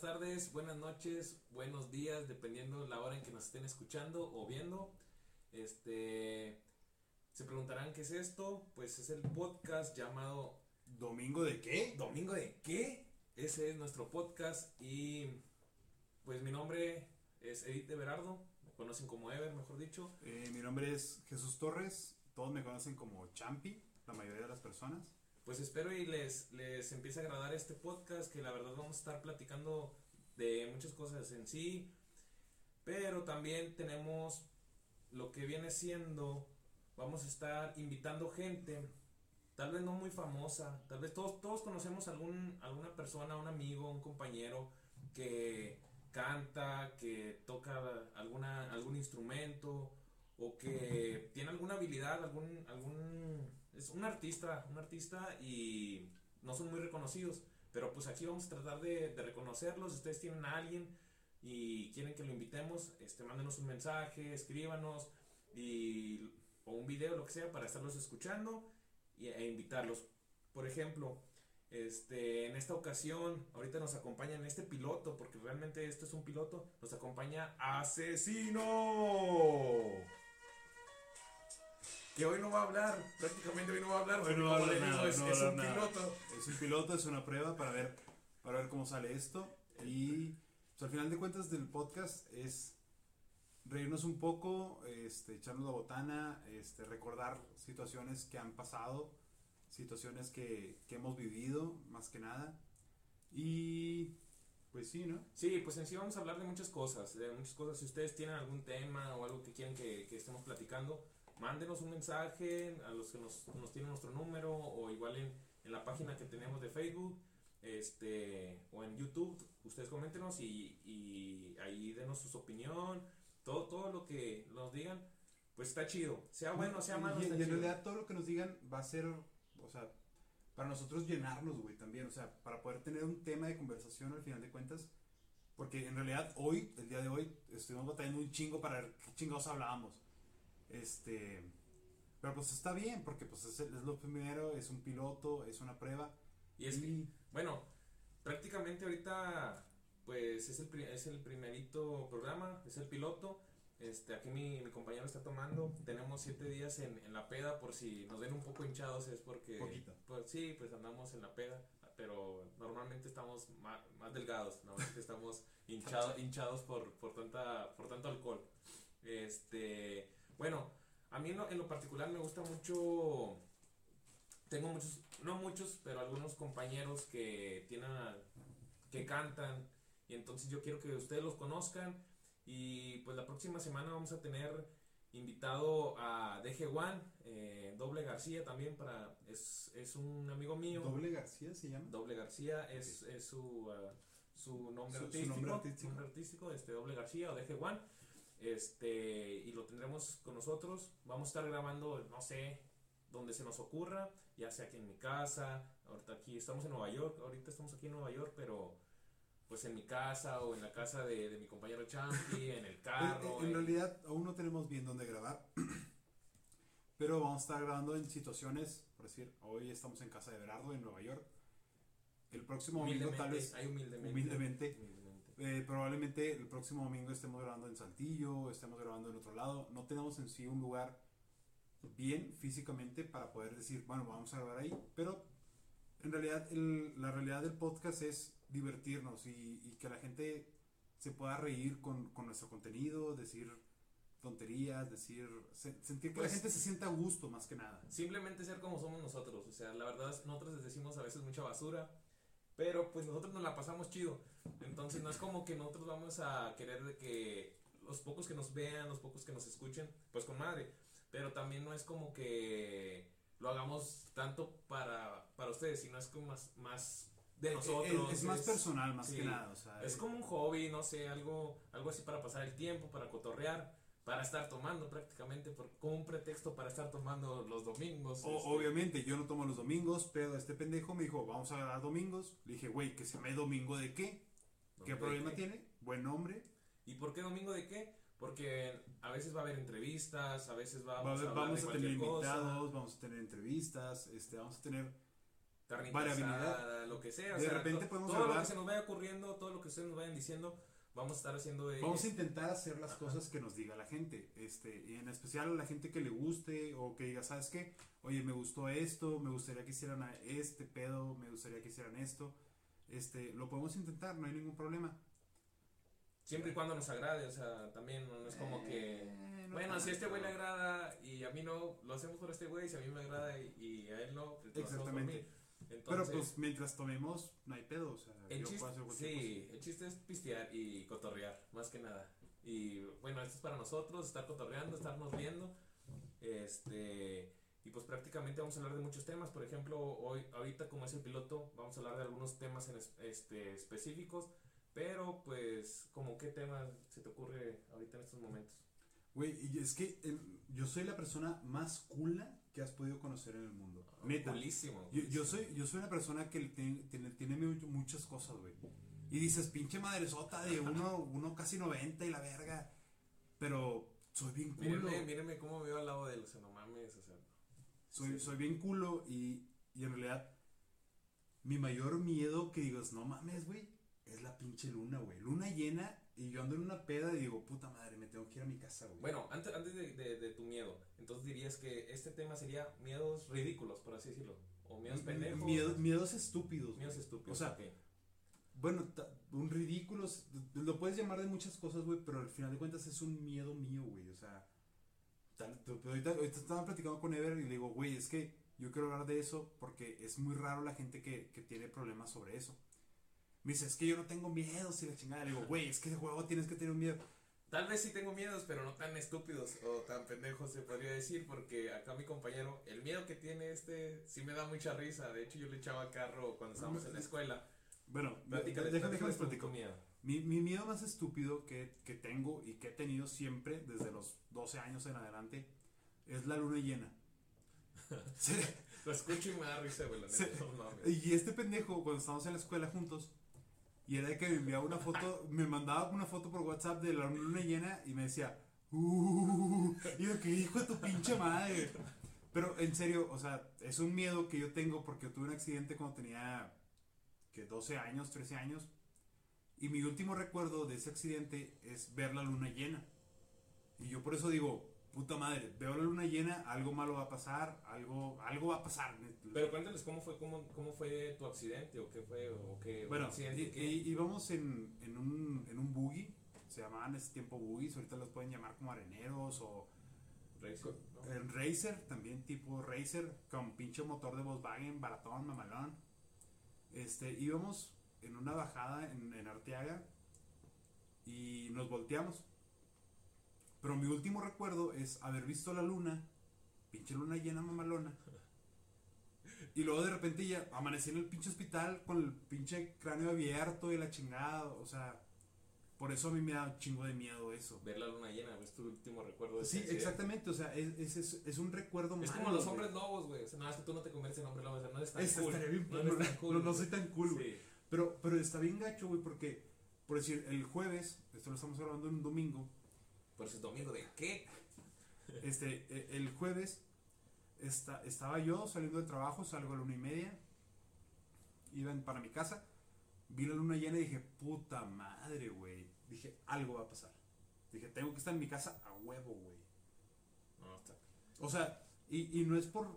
buenas tardes, buenas noches, buenos días, dependiendo la hora en que nos estén escuchando o viendo. Este, se preguntarán qué es esto, pues es el podcast llamado ¿Domingo de qué? Domingo de qué. Ese es nuestro podcast y pues mi nombre es Edith de Berardo, me conocen como Ever, mejor dicho. Eh, mi nombre es Jesús Torres, todos me conocen como Champi, la mayoría de las personas. Pues espero y les, les empiece a agradar este podcast, que la verdad vamos a estar platicando de muchas cosas en sí, pero también tenemos lo que viene siendo, vamos a estar invitando gente, tal vez no muy famosa, tal vez todos, todos conocemos algún, alguna persona, un amigo, un compañero que canta, que toca alguna, algún instrumento o que tiene alguna habilidad, algún, algún, es un artista, un artista y no son muy reconocidos, pero pues aquí vamos a tratar de, reconocerlos, ustedes tienen a alguien y quieren que lo invitemos, este, mándenos un mensaje, escríbanos y, o un video, lo que sea, para estarlos escuchando e invitarlos. Por ejemplo, este, en esta ocasión, ahorita nos acompaña en este piloto, porque realmente esto es un piloto, nos acompaña Asesino que hoy no va a hablar, prácticamente hoy no va a hablar, Hoy no va a hablar nada, es, no es un nada. piloto. Es un piloto, es una prueba para ver, para ver cómo sale esto. Y pues, al final de cuentas del podcast es reírnos un poco, este, echarnos la botana, este, recordar situaciones que han pasado, situaciones que, que hemos vivido, más que nada. Y pues sí, ¿no? Sí, pues en sí vamos a hablar de muchas cosas, de muchas cosas. Si ustedes tienen algún tema o algo que quieran que, que estemos platicando, mándenos un mensaje a los que nos, nos tienen nuestro número o igual en, en la página que tenemos de Facebook este o en YouTube, ustedes coméntenos y, y ahí denos su opinión, todo, todo lo que nos digan, pues está chido, sea bueno, sea malo. Y, está y en realidad todo lo que nos digan va a ser, o sea, para nosotros llenarnos, güey, también, o sea, para poder tener un tema de conversación al final de cuentas. Porque en realidad hoy, el día de hoy, estuvimos batallando un chingo para ver qué chingados hablábamos. Este, pero pues está bien, porque pues es, es lo primero, es un piloto, es una prueba. Y es que, bueno, prácticamente ahorita, pues es el, es el primerito programa, es el piloto. Este, aquí mi, mi compañero está tomando. Tenemos siete días en, en la peda, por si nos ven un poco hinchados, es porque. Poquito. Pues sí, pues andamos en la peda, pero normalmente estamos más, más delgados, normalmente estamos hinchado- hinchados por, por, tanta, por tanto alcohol. Este, bueno, a mí en lo, en lo particular me gusta mucho tengo muchos, no muchos, pero algunos compañeros que tienen, a- que cantan y entonces yo quiero que ustedes los conozcan y pues la próxima semana vamos a tener invitado a DG One, eh, Doble García también para, es, es un amigo mío. Doble García se llama. Doble García es, es su, ah, su nombre Su- su artístico. nombre artístico. nombre artístico, este Doble García o DG One. Este, y lo tendremos con nosotros. Vamos a estar grabando, no sé, donde se nos ocurra, ya sea aquí en mi casa, ahorita aquí estamos en Nueva York, ahorita estamos aquí en Nueva York, pero pues en mi casa o en la casa de, de mi compañero Champi, en el carro. En, en realidad aún no tenemos bien dónde grabar. Pero vamos a estar grabando en situaciones, por decir, hoy estamos en casa de Berardo en Nueva York. El próximo domingo tal vez ahí humildemente, humildemente. humildemente. Eh, probablemente el próximo domingo estemos grabando en Saltillo, estemos grabando en otro lado. No tenemos en sí un lugar bien físicamente para poder decir, bueno, vamos a grabar ahí. Pero en realidad el- la realidad del podcast es divertirnos y, y que la gente se pueda reír con, con nuestro contenido, decir tonterías, decir, se- sentir que Pues- la gente se sienta a gusto más que nada. Simplemente ser como somos nosotros, o sea, la verdad nosotros les decimos a veces mucha basura, pero pues nosotros nos la pasamos chido. Entonces no es como que nosotros vamos a querer de que los pocos que nos vean, los pocos que nos escuchen, pues con madre. Pero también no es como que lo hagamos tanto para, para ustedes, sino es como más, más de nosotros. Es, es más personal más sí, que nada. O sea, es como un hobby, no sé, algo, algo así para pasar el tiempo, para cotorrear, para estar tomando prácticamente, por, como un pretexto para estar tomando los domingos. O- este. obviamente, yo no tomo los domingos, pero este pendejo me dijo, vamos a grabar domingos. Le dije, güey, que se llame domingo de qué? ¿Qué ¿De problema tiene? Buen nombre. ¿Y por qué domingo de qué? Porque a veces va a haber entrevistas, a veces Va a vamos a, haber- hablar vamos a tener cosa. invitados, vamos a tener entrevistas, este, vamos a tener variabilidad. lo que sea. o De sea, repente to- podemos todo lo hablar- que se nos vaya ocurriendo, todo lo que ustedes nos vayan diciendo, vamos a estar haciendo. de- Vamos a intentar hacer las cosas que nos diga la gente, este, y en especial a la gente que le guste o que diga, ¿sabes qué? Oye, me gustó esto, me gustaría que hicieran a este pedo, me gustaría que hicieran esto. Este, lo podemos intentar, no hay ningún problema. Siempre y cuando nos agrade, o sea, también no es como que. Eh, no Bueno, si a este güey le agrada y a mí no, lo hacemos por este güey, si a mí me agrada y, y a él no, pues. Exactamente. Pero Entonces, pues mientras tomemos, no hay pedo, o sea, el yo chiste, puedo hacer cualquier sí, el chiste es pistear y cotorrear, más que nada. Y bueno, esto es para nosotros, estar cotorreando, estarnos viendo. Este, y pues prácticamente vamos a hablar de muchos temas. Por ejemplo, hoy, ahorita como es el piloto, vamos a hablar de algunos temas en es- este, específicos. Pero pues, como qué tema se te ocurre ahorita en estos momentos? Güey, y es que eh, yo soy la persona más cula que has podido conocer en el mundo. Neta. Culísimo. Yo, yo soy, yo soy una persona que tiene, tiene mu- muchas cosas, güey. Y dices, pinche madresota de uno, uno casi 90 y la verga. Pero soy bien culo. Mírenme, mírenme cómo veo al lado de él, o sea, no mames, o sea. Soy, sí. soy bien culo y, y en realidad mi mayor miedo que digo es, no mames, güey, es la pinche luna, güey. Luna llena y yo ando en una peda y digo, puta madre, me tengo que ir a mi casa, güey. Bueno, antes, antes de, de- de tu miedo, entonces dirías que este tema sería miedos ridículos, por así decirlo. O miedos pendejos. Miedo- miedos estúpidos. Miedos estúpidos. O sea. Bueno, un ridículo, lo puedes llamar de muchas cosas, güey, pero al final de cuentas es un miedo mío, güey, o sea, ahorita, ahorita estaba platicando con Ever y le digo, güey, es que yo quiero hablar de eso porque es muy raro la gente que, que tiene problemas sobre eso. Me dice, es que yo no tengo miedo, si la chingada, le digo, güey, es que de juego tienes que tener un miedo. Tal vez sí tengo miedos, pero no tan estúpidos o tan pendejos se podría decir, porque acá mi compañero, el miedo que tiene este, sí me da mucha risa. De hecho, yo le echaba carro cuando estábamos en la escuela. Bueno, déjame, déjame platico. miedo. Mi, mi miedo más estúpido que, que tengo y que he tenido siempre desde los 12 años en adelante es la luna llena. Lo escucho y me da risa, güey. Y este pendejo, cuando estábamos en la escuela juntos, y era de que me enviaba una foto, me mandaba una foto por WhatsApp de la luna llena y me decía, uh, y yo, que hijo de tu pinche madre. Pero en serio, o sea, es un miedo que yo tengo porque yo tuve un accidente cuando tenía, que 12 años, 13 años, y mi último recuerdo de ese accidente es ver la luna llena. Y yo por eso digo, puta madre, veo la luna llena, algo malo va a pasar, algo, algo va a pasar. Pero cuéntales cómo fue, cómo, cómo fue tu accidente o qué fue, o qué Bueno, accidente y- que- íbamos en, en, un, en un buggy, se llamaban ese tiempo buggies, ahorita los pueden llamar como areneros o Racing, ¿no? en Racer, también tipo Racer, con pinche motor de Volkswagen, baratón, mamalón. Este, íbamos en una bajada en, en Arteaga y nos volteamos. Pero mi último recuerdo es haber visto la luna, pinche luna llena mamalona. Y luego de repente ya amanecí en el pinche hospital con el pinche cráneo abierto y la chingada. O sea, por eso a mí me da un chingo de miedo eso. Ver la luna llena, es tu último recuerdo de Sí, exactamente. O sea, es, es, es, es un recuerdo Es malo, como los hombres lobos, güey. O sea, nada, es que tú no te conviertes en hombre lobo, o sea, no eres tan Este cool. bien- no, no, cool, no, no soy tan cool, güey. Sí. Pero, pero está bien gacho, güey, porque, por decir, el jueves, esto lo estamos grabando en un domingo, Por eso es domingo de qué? este, e- el jueves esta, estaba yo saliendo del trabajo, salgo a la una y media, iba para mi casa, vi la luna llena y dije, puta madre, güey. Dije, algo va a pasar. Dije, tengo que estar en mi casa a huevo, güey. No, está. O sea, y, y no es por,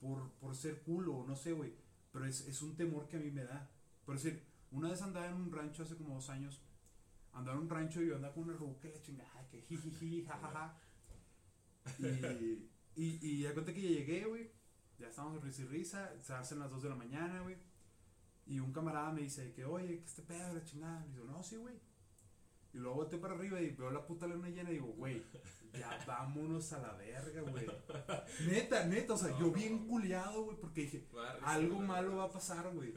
por, por ser culo, no sé, güey. Pero es, es un temor que a mí me da. Por decir, una vez andaba en un rancho hace como dos años. Andaba en un rancho y yo andaba con una ruca la chingada, que jijiji, jajaja. Y, y, y ya cuenta que ya llegué, güey. Ya estábamos risa y risa. Se hacen las dos de la mañana, güey. Y un camarada me dice que, oye, que este pedo, la chingada. Le digo, no, sí, güey. Y luego volteé para arriba y veo la puta luna llena y digo, güey, ya vámonos a la verga, güey. Neta, neta, o sea, No, yo bien culiado, güey, porque dije, algo malo va a pasar, güey.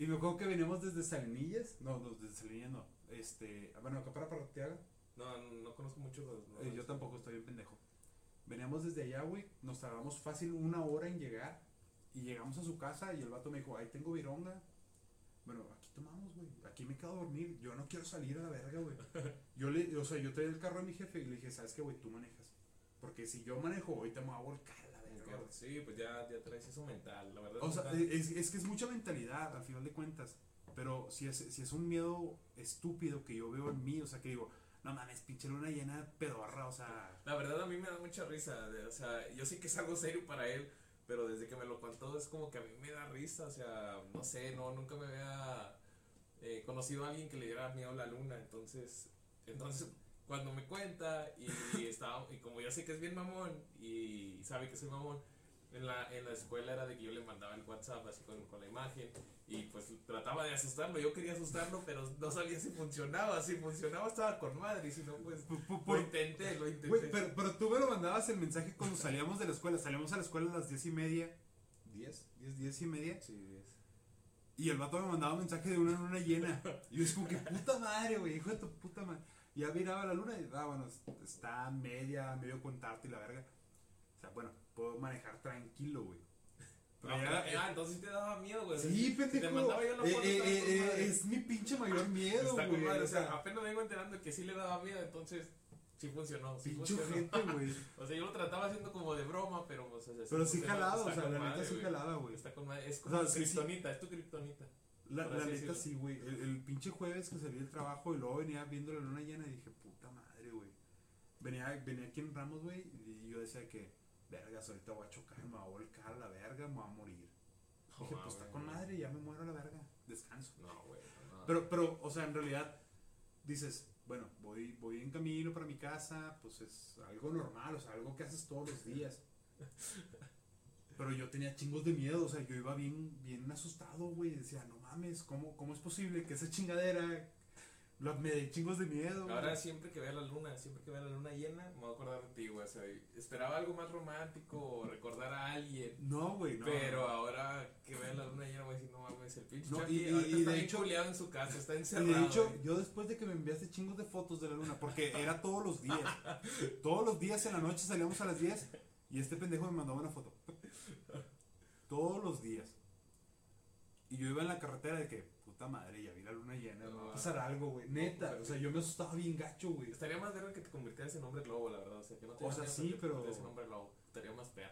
Y me acuerdo que veníamos desde Salinillas, no, no, desde Salinillas no, este, bueno, acá para Parteaga, No, no, no conozco mucho los. los- eh, yo tampoco estoy bien pendejo. Veníamos desde allá, güey, nos tardamos fácil una hora en llegar y llegamos a su casa y el vato me dijo, ahí tengo vironga. Bueno, aquí tomamos, güey, aquí me quedo a dormir, yo no quiero salir a la verga, güey. Yo le, o sea, yo traía el carro a mi jefe y le dije, ¿sabes qué, güey? Tú manejas. Porque si yo manejo, ahorita me voy a volcar Sí, pues ya, ya traes eso mental, la verdad. O sea, es, es que es mucha mentalidad al final de cuentas. Pero si es, si es un miedo estúpido que yo veo en mí, o sea, que digo, no mames, pinche luna llena pedorra, o sea. La verdad a mí me da mucha risa, de- o sea, yo sé que es algo serio para él, pero desde que me lo contó es como que a mí me da risa, o sea, no sé, no, nunca me había eh, conocido a alguien que le diera miedo a la luna, entonces, entonces cuando me cuenta y, estaba, y como yo sé que es bien mamón y sabe que soy mamón, en la, en la escuela era de que yo le mandaba el WhatsApp así con, con la imagen y pues trataba de asustarlo, yo quería asustarlo, pero no sabía si funcionaba, si funcionaba estaba con madre, y si no pues pu- pu- lo intenté, lo intenté. Pero, pero tú me lo mandabas el mensaje cuando salíamos de la escuela. Salíamos a la escuela a las diez y media. ¿Diez? ¿Diez, diez y media? Sí, es. Y el vato me mandaba un mensaje de una luna llena. Y yo es como que puta madre, güey, hijo de tu puta madre. Y ya miraba la luna y, ah, bueno, está media, medio contarte y la verga. O sea, bueno, puedo manejar tranquilo, güey. Pero No, ah, entonces sí te daba miedo, güey. Sí, pendejo. Te mandaba yo la foto, eh, eh, eh, es mi pinche mayor miedo, Está güey. madre, O o sea, apenas vengo enterando que sí le daba miedo, entonces sí funcionó. Sí pinche funcionó. gente, güey. O sea, yo lo trataba haciendo como de broma, pero o sea, Pero sí jalaba, o sea, la neta sí güey. jalaba, güey. Está con madre. Es O como sea, tu sí, sí. kriptonita, es tu kriptonita. La, la neta sí, güey. El, el pinche jueves que salí del trabajo y luego venía viendo la luna llena y dije, puta madre, güey. Venía, venía aquí en Ramos, güey, y yo decía que, vergas, ahorita voy a chocar, me voy a volcar a la verga, me voy a morir. Dije, pues está con madre, ya me muero a la verga, descanso. No, güey. no. Pero, pero, o sea, en realidad, dices, bueno, voy, voy en camino para mi casa, pues es algo normal, o sea, algo que haces todos los días. Pero yo tenía chingos de miedo, o sea, yo iba bien, bien asustado, güey. Decía, no mames, ¿cómo, ¿cómo es posible que esa chingadera lo- me dé chingos de miedo? güey?" Ahora siempre que vea la luna, siempre que vea la luna llena, me voy a acordar de ti, güey. O sea, esperaba algo más romántico o recordar a alguien. No, güey, no. pero ahora que vea la luna llena voy a decir, no mames, el pinche No, y- y- y está de hecho- en su casa, está Y encerrado. de hecho, güey. yo después de que me enviaste chingos de fotos de la luna, porque era todos los días, todos los días en la noche salíamos a las 10 y este pendejo me mandaba una foto. Todos los días. Y yo iba en la carretera de que, puta madre, ya vi la luna llena, me va a pasar algo, güey. Neta, o sea, yo me asustaba bien gacho, güey. Estaría más verga que te convirtieras en hombre lobo, la verdad. O sea, que no te O sea, sí, pero- en hombre lobo. Estaría más peor.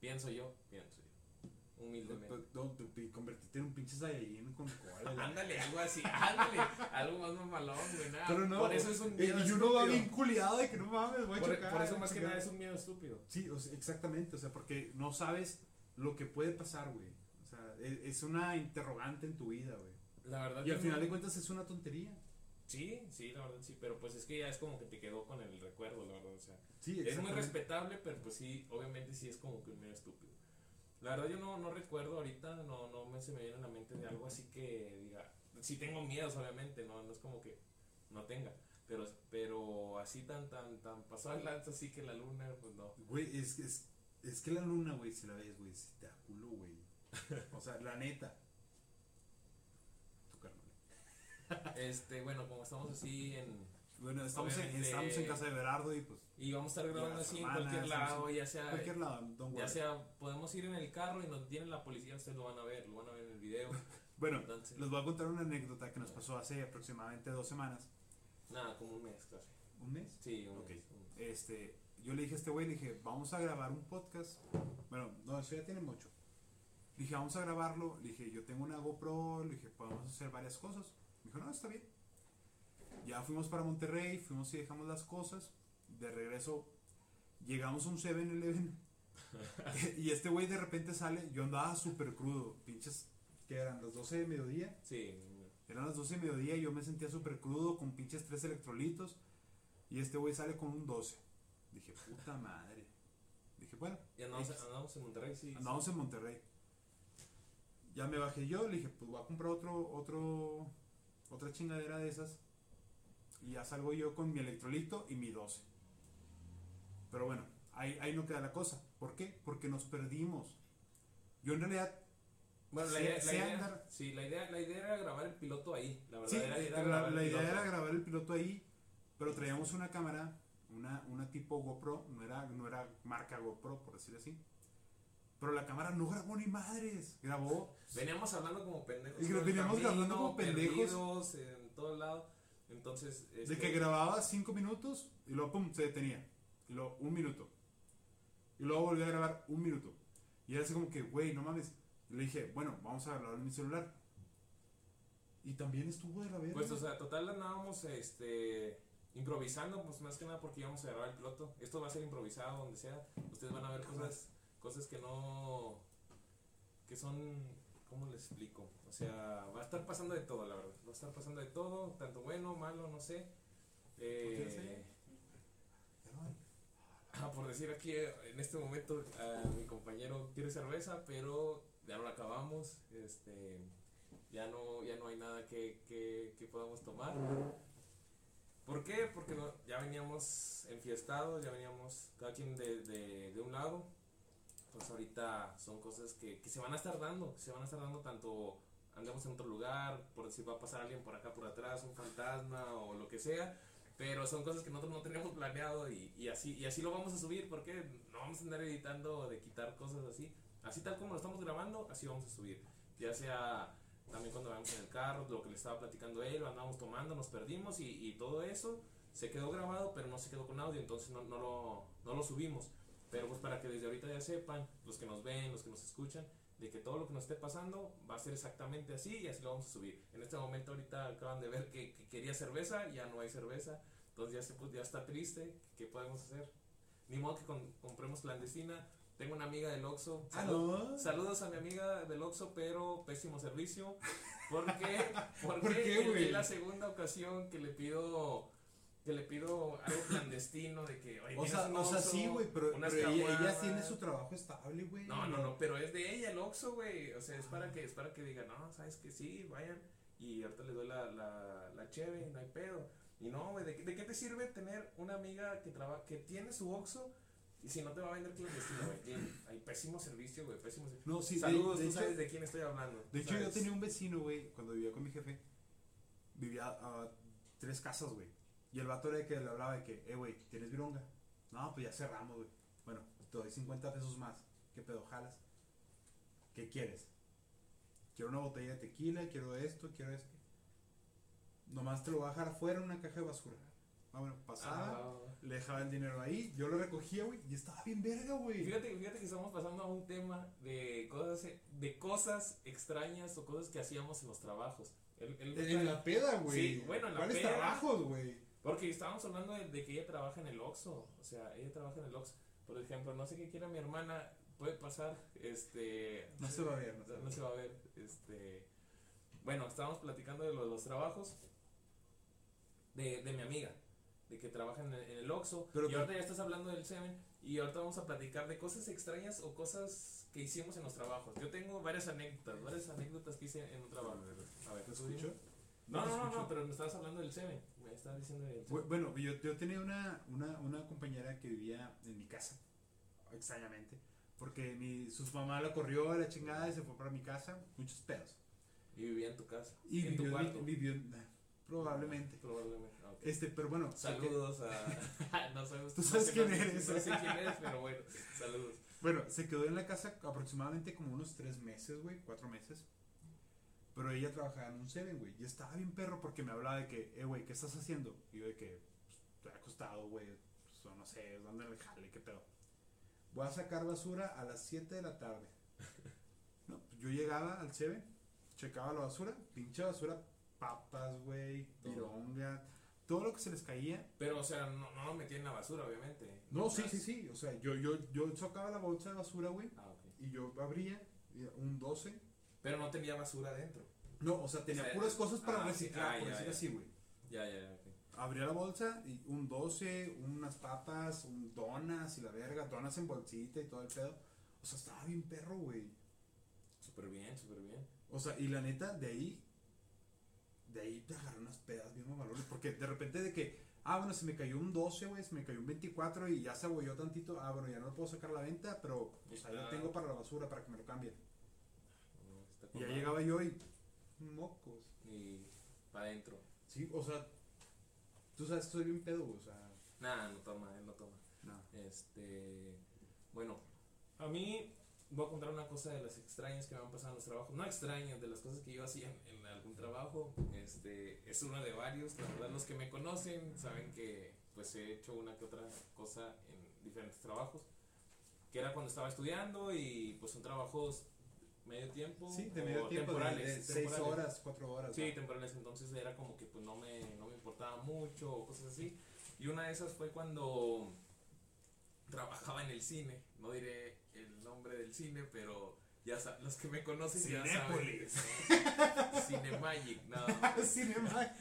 Pienso yo, pienso yo. Humildemente. No, convertiste en un pinche Saiyajin con cola. la- Ándale, algo así, ándale, algo más mamalón, güey, nada. Pero no, por eso es un eh, miedo y uno va bien culiado de que no mames, voy a Por, chocar. por eso más que nada es un miedo estúpido. Sí, o sea, exactamente, o sea, porque no sabes lo que puede pasar, güey. O sea, e- es una interrogante en tu vida, güey. La verdad Y al final no- de cuentas es una tontería. Sí, sí, la verdad sí, pero pues es que ya es como que te quedó con el recuerdo, la verdad, o sea. Sí, Es muy respetable, pero pues sí, obviamente sí es como que un medio estúpido. La verdad yo no, no recuerdo ahorita, no, no me, se me viene a la mente de algo así que diga, sí tengo miedos obviamente, no, no es como que no tenga, pero, pero así tan, tan, tan pasó al lanza así que la luna, pues no. Güey, es, que- es, es que la luna, güey, si la ves, güey, si te da culo, güey. O sea, la neta. Tu carnal. Este, bueno, como estamos así en, Bueno, estamos en, estamos en casa de Berardo y pues y vamos a estar grabando así en cualquier lado, ya sea, cualquier lado, don't ya worry. sea, podemos ir en el carro y nos tiene la policía, ustedes lo van a ver, lo van a ver en el video. Bueno, Entonces, les voy a contar una anécdota que nos pasó hace aproximadamente dos semanas. nada, como un mes casi. ¿Un mes? Sí, un mes, un mes. Este, yo le dije a este güey, le dije, vamos a grabar un podcast. Bueno, no, eso ya tiene mucho. Le dije, vamos a grabarlo. Le dije, yo tengo una GoPro. Le dije, podemos hacer varias cosas. Me dijo, no, está bien. Ya fuimos para Monterrey, fuimos y dejamos las cosas. De regreso, llegamos a un 7-Eleven. y este güey de repente sale. Yo andaba súper crudo. Pinches, que eran las 12 de mediodía. Sí, Eran las 12 de mediodía y yo me sentía súper crudo con pinches tres electrolitos. Y este güey sale con un 12. Dije, puta madre. Dije, bueno, y andamos, andamos en Monterrey, sí. andamos en Monterrey. Ya me bajé yo, le dije, pues voy a comprar otro, otro, otra chingadera de esas. Y ya salgo yo con mi electrolito y mi 12. Pero bueno, ahí, ahí no queda la cosa. ¿Por qué? Porque nos perdimos. Yo en realidad Bueno, la idea, la sí, la idea, la idea era grabar el piloto ahí, la verdad. Sí, era, era la, grabar el la idea piloto. era grabar el piloto ahí, pero traíamos una cámara, una, una tipo GoPro, no era, no era marca GoPro, por decir así. Pero la cámara no grabó ni madres, grabó. Veníamos hablando como pendejos. Y veníamos hablando como pendejos. en todos lados. Entonces, De este, que grababa cinco minutos y luego pum, se detenía. Y luego un minuto. Y luego volví a grabar un minuto. Y era así como que, güey, no mames. Y le dije, bueno, vamos a grabar en mi celular. Y también estuvo de la verga. Pues, o sea, total andábamos, este, improvisando, pues más que nada porque íbamos a grabar el piloto. Esto va a ser improvisado, donde sea. Ustedes van a ver cosas, cosas que no, que son, ¿cómo les explico? O sea, va a estar pasando de todo, la verdad. Va a estar pasando de todo, tanto bueno, malo, no sé. Eh, ah, por decir aquí en este momento a mi compañero quiere cerveza, pero ya no la acabamos. Este, ya no, ya no hay nada que, que, que podamos tomar. ¿Por qué? Porque no, ya veníamos enfiestados, ya veníamos cada quien de, de, de un lado. Pues ahorita son cosas que, que se van a estar dando, se van a estar dando tanto andemos en otro lugar, por si va a pasar alguien por acá por atrás, un fantasma o lo que sea, pero son cosas que nosotros no tenemos planeado y, y así y así lo vamos a subir porque no vamos a andar editando de quitar cosas así, así tal como lo estamos grabando, así vamos a subir, ya sea también cuando vamos en el carro, lo que le estaba platicando él, andábamos tomando, nos perdimos y, y todo eso se quedó grabado, pero no se quedó con audio, entonces no, no, lo, no lo subimos. Pero pues para que desde ahorita ya sepan, los que nos ven, los que nos escuchan, de que todo lo que nos esté pasando va a ser exactamente así y así lo vamos a subir. En este momento ahorita acaban de ver que, que quería cerveza, ya no hay cerveza, entonces ya, se, pues, ya está triste, ¿qué podemos hacer? Ni modo que con- compremos clandestina. Tengo una amiga del Oxxo. Ah, Salud- no. Saludos a mi amiga del Oxxo, pero pésimo servicio. ¿Por qué? Porque ¿Por qué, güey? es la segunda ocasión que le pido que le pido algo clandestino de que, oye, O ¿tienes sea, un o sea, sí, güey, pero, pero ella, ella tiene su trabajo estable, güey. No, no, no, pero es de ella el Oxxo, güey. O sea, es para que, es para que diga, no, sabes que sí, vayan. Y ahorita le doy la, la, la cheve, no hay pedo. Y no, güey, ¿de, qué- ¿de qué te sirve tener una amiga que trabaja, que tiene su Oxxo? Y si no te va a vender clandestino, güey. Hay pésimo servicio, güey, pésimo servicio. No, sí, de- Saludos, de tú hecho- sabes de quién estoy hablando. De hecho, yo tenía un vecino, güey, cuando vivía con mi jefe. Vivía a tres casas, güey. Y el vato era el que le hablaba de que, eh, güey, ¿tienes vironga? No, pues ya cerramos, güey. Bueno, te doy 50 pesos más. ¿Qué pedo, jalas? ¿Qué quieres? Quiero una botella de tequila, quiero esto, quiero esto. Nomás te lo voy a dejar afuera en una caja de basura. Ah, bueno, pasaba, Ah, le dejaba el dinero ahí, yo lo recogía, güey, y estaba bien verga, güey. Fíjate, fíjate que estamos pasando a un tema de cosas, de cosas extrañas o cosas que hacíamos en los trabajos. El- el- En la peda, güey. Sí, bueno, en la ¿Cuáles peda. trabajos, güey? Porque estábamos hablando de, de que ella trabaja en el Oxxo. O sea, ella trabaja en el Oxxo. Por ejemplo, no sé qué quiera mi hermana. Puede pasar, este... No se va a ver, no se va a No ver. se va a ver, este... Bueno, estábamos platicando de lo de los trabajos de, de mi amiga. De que trabaja en el, Oxxo. Pero y que- ahorita ya estás hablando del Seven. Y ahorita vamos a platicar de cosas extrañas o cosas que hicimos en los trabajos. Yo tengo varias anécdotas, varias anécdotas que hice en un trabajo. A ver, ¿Te escucho? No, no, no, pero me estabas hablando del Seven. Me estabas diciendo del Seven. Bueno, yo, yo tenía una, una, una compañera que vivía en mi casa, extrañamente, porque mi, su mamá la corrió a la chingada y se fue para mi casa, muchos pedos. Y vivía en tu casa. Y en tu vivió, cuarto. vivió- probablemente. Probablemente. Ah, ok. Este, pero bueno, Saludos a. no sabemos. Tú no sabes sé- quién no sé- eres. No sé quién eres, pero bueno, saludos. bueno, se quedó en la casa aproximadamente como unos tres meses, güey, cuatro meses. Pero ella trabajaba en un Seven, güey. Y estaba bien perro porque me hablaba de que, eh, güey, ¿qué estás haciendo? Y yo de que, pues, estoy acostado, güey. Pues, o no sé, ¿dónde el jale? ¿Qué pedo? Voy a sacar basura a las 7 de la tarde. No, pues yo llegaba al Seven, checaba la basura, pinche basura, papas, güey, Todo. pironga, todo lo que se les caía. Pero, o sea, no, no lo metí en la basura, obviamente. No, sí, sí, sí. O sea, yo, yo, yo sacaba la bolsa de basura, güey, Ah, ok. y yo abría un 12. Pero no tenía basura adentro. No, o sea, tenía O sea, puras cosas para ah, reciclar, ah, por ya, decir ya. así, güey. Ya, ya, ya, ok. Abría la bolsa y un 12, unas papas, un donas y la verga, donas en bolsita y todo el pedo. O sea, estaba bien perro, güey. Súper bien, súper bien. O sea, y la neta, de ahí, de ahí te agarré unas pedas bien valores. Porque de repente de que, ah, bueno, se me cayó un 12, güey, se me cayó un 24 y ya se abolló tantito. Ah, bueno, ya no lo puedo sacar a la venta, pero pues ahí lo tengo para la basura, para que me lo cambien. No, Y ya llegaba yo y, mocos. Y para adentro. Sí, o sea, tú sabes que soy bien pedo, güey, o sea, Nah, no toma, él no toma. no. Este. Bueno, a mí voy a contar una cosa de las extrañas que me han pasado en los trabajos. No extrañas, de las cosas que yo hacía en, en algún trabajo. Este, es uno de varios. La verdad, los que me conocen saben que pues he hecho una que otra cosa en diferentes trabajos. que era cuando estaba estudiando y pues son trabajos medio tiempo. Sí, de medio o tiempo, de, temporales. de seis temporales. horas, cuatro horas. Sí, ¿no? temporales, entonces era como que pues no me, no me importaba mucho o cosas así. Y una de esas fue cuando trabajaba en el cine, no diré nombre del cine, pero ya los que me conocen ya saben. Cinépolis. Cinemagic, no. Cinema.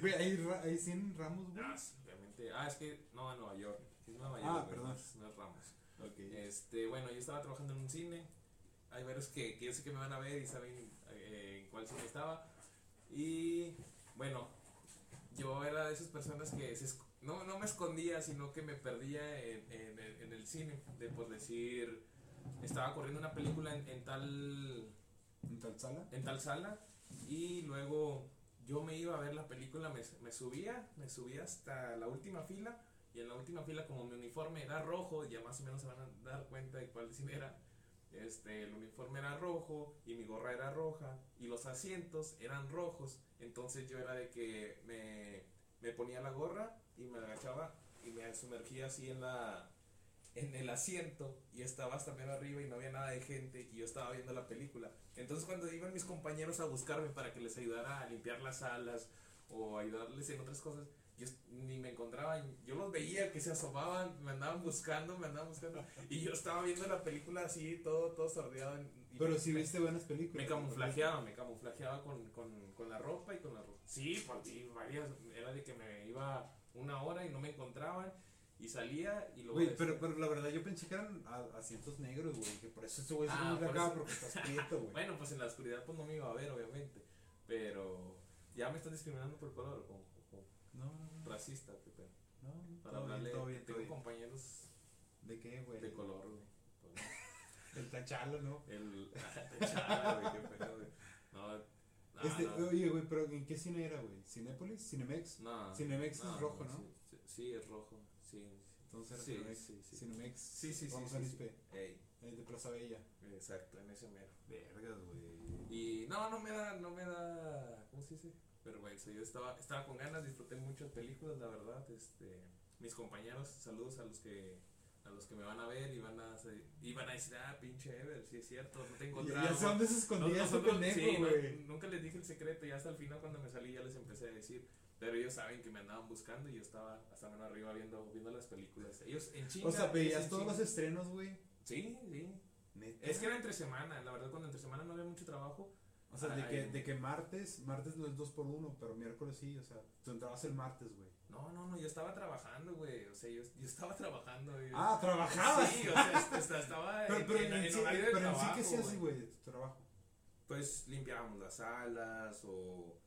Güey, hay, hay 100 ramos, güey. Ah, obviamente. Ah, es que no, en Nueva York. Es Nueva York. Ah, perdón. No es, Ramos. Ok. Este, bueno, yo estaba trabajando en un cine. Hay varios que, que yo sé que me van a ver y saben eh, en cuál cine estaba. Y bueno, yo era de esas personas que se no, no me escondía, sino que me perdía en, en en el cine. De por decir, estaba corriendo una película en, en tal ¿En tal sala? en tal sala y luego yo me iba a ver la película, me, me subía, me subía hasta la última fila y en la última fila como mi uniforme era rojo, ya más o menos se van a dar cuenta de cuál cine era, este, el uniforme era rojo y mi gorra era roja y los asientos eran rojos, entonces yo era de que me, me ponía la gorra y me agachaba y me sumergía así en la en el asiento y estaba hasta medio arriba y no había nada de gente y yo estaba viendo la película. Entonces cuando iban mis compañeros a buscarme para que les ayudara a limpiar las salas o ayudarles en otras cosas, yo ni me encontraban, yo los veía que se asomaban, me andaban buscando, me andaban buscando y yo estaba viendo la película así, todo, todo sordeado. Pero me- si viste buenas películas. me camuflajeaba, me camuflajeaba con, con, con la ropa y con la ropa. Sí, por varias, era de que me iba una hora y no me encontraban y salía y luego... Güey, pero, pero la verdad yo pensé que eran asientos negros, güey. Que por eso este güey Ah, muy por acá eso. porque estás prieto, güey. Bueno, pues en la oscuridad pues no me iba a ver, obviamente. Pero ya me estás discriminando por color, o, o- No, no, no. racista, qué pedo. No, no, Para todo bien, hablarle, todo bien, todo tengo bien. compañeros ¿De qué, güey? de color, güey. El tachalo, ¿no? El. Techala, güey, qué pedo, güey. No, no, este, no. Oye, güey, pero ¿en qué cine era, güey? ¿Cinépolis? ¿Cinemex? No, Cinemex no, es rojo, ¿no? Sí, sí, es rojo. Sí, Entonces era Sí, Cinemex. sí, sí. Cinemex. sí, sí. sí, Vamos sí, a sí. Lispe. Ey, El de Plaza Bella. exacto, en ese mero. Vergas, güey. Y no, no me da, no me da, ¿cómo se dice? Vergüenza. Yo estaba, estaba con ganas, disfruté muchas películas, la verdad. Este, mis compañeros, saludos a los que, a los que me van a ver y van a, y van a decir, ah, pinche Ever, sí es cierto, no tengo Ya, trauma. ya sé dónde se escondía No, ese nosotros- pendejo, sí, no, güey. nunca les dije el secreto y hasta el final cuando me salí ya les empecé a decir. Pero ellos saben que me andaban buscando y yo estaba hasta menos arriba viendo, viendo las películas. Ellos en chinga. O sea, veías todos chinga. los estrenos, güey. Sí, sí. Neta. Es que era entre semana, la verdad cuando entre semana no había mucho trabajo. O sea, de Ay. que, de que martes, martes no es dos por uno, pero miércoles sí, o sea, tú entrabas el martes, güey. No, no, no, yo estaba trabajando, güey. O sea, yo, yo estaba trabajando. güey. Ah, trabajabas. Sí, o sea, est- est- estaba pero, en, pero en- en, en sí, horario de pero en sí, trabajo, ¿qué hacías, güey. tu trabajo? Pues limpiábamos las salas o,